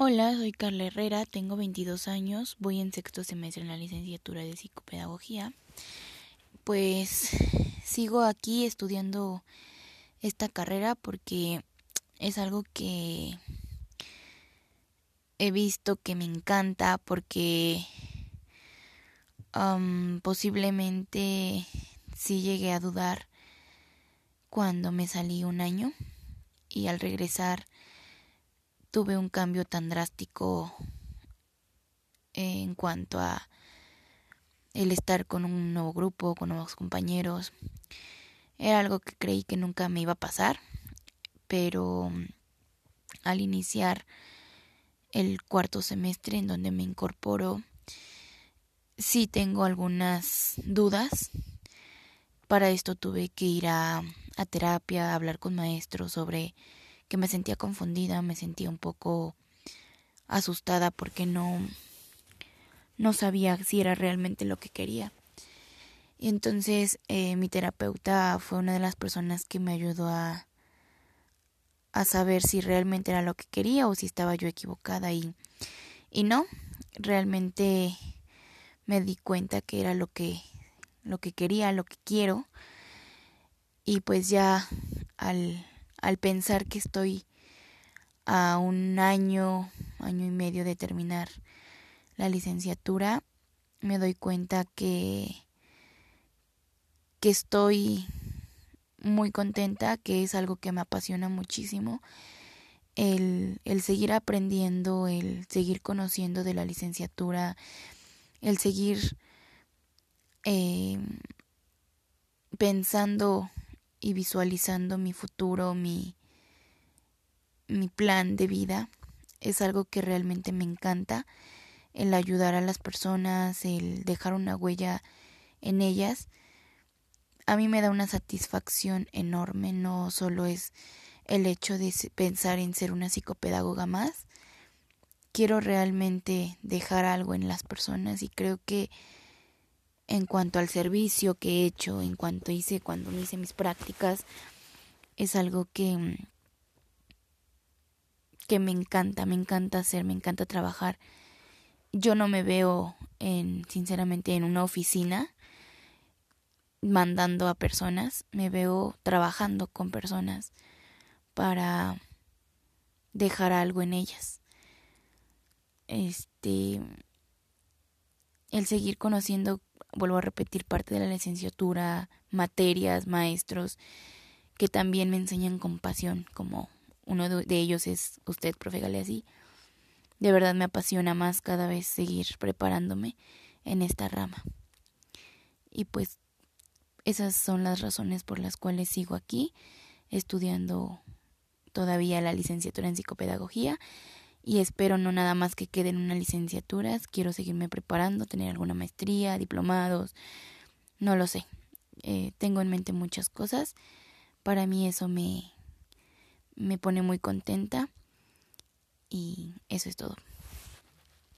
Hola, soy Carla Herrera, tengo 22 años, voy en sexto semestre en la licenciatura de psicopedagogía. Pues sigo aquí estudiando esta carrera porque es algo que he visto que me encanta porque posiblemente sí llegué a dudar cuando me salí un año y al regresar tuve un cambio tan drástico en cuanto a el estar con un nuevo grupo, con nuevos compañeros. Era algo que creí que nunca me iba a pasar, pero al iniciar el cuarto semestre en donde me incorporo, sí tengo algunas dudas. Para esto tuve que ir a, a terapia, a hablar con maestros sobre que me sentía confundida, me sentía un poco asustada porque no no sabía si era realmente lo que quería. Y entonces eh, mi terapeuta fue una de las personas que me ayudó a, a saber si realmente era lo que quería o si estaba yo equivocada y, y no, realmente me di cuenta que era lo que, lo que quería, lo que quiero y pues ya al, al pensar que estoy a un año, año y medio de terminar la licenciatura, me doy cuenta que, que estoy muy contenta, que es algo que me apasiona muchísimo, el, el seguir aprendiendo, el seguir conociendo de la licenciatura, el seguir eh, pensando y visualizando mi futuro, mi, mi plan de vida, es algo que realmente me encanta, el ayudar a las personas, el dejar una huella en ellas. A mí me da una satisfacción enorme, no solo es el hecho de pensar en ser una psicopedagoga más, quiero realmente dejar algo en las personas y creo que en cuanto al servicio que he hecho, en cuanto hice cuando hice mis prácticas, es algo que que me encanta, me encanta hacer, me encanta trabajar. Yo no me veo en sinceramente en una oficina mandando a personas, me veo trabajando con personas para dejar algo en ellas. Este el seguir conociendo vuelvo a repetir, parte de la licenciatura, materias, maestros, que también me enseñan con pasión, como uno de ellos es usted, profe Galeazzi. De verdad me apasiona más cada vez seguir preparándome en esta rama. Y pues esas son las razones por las cuales sigo aquí estudiando todavía la licenciatura en psicopedagogía y espero no nada más que quede en una licenciatura, quiero seguirme preparando, tener alguna maestría, diplomados, no lo sé. Eh, tengo en mente muchas cosas. Para mí eso me, me pone muy contenta y eso es todo.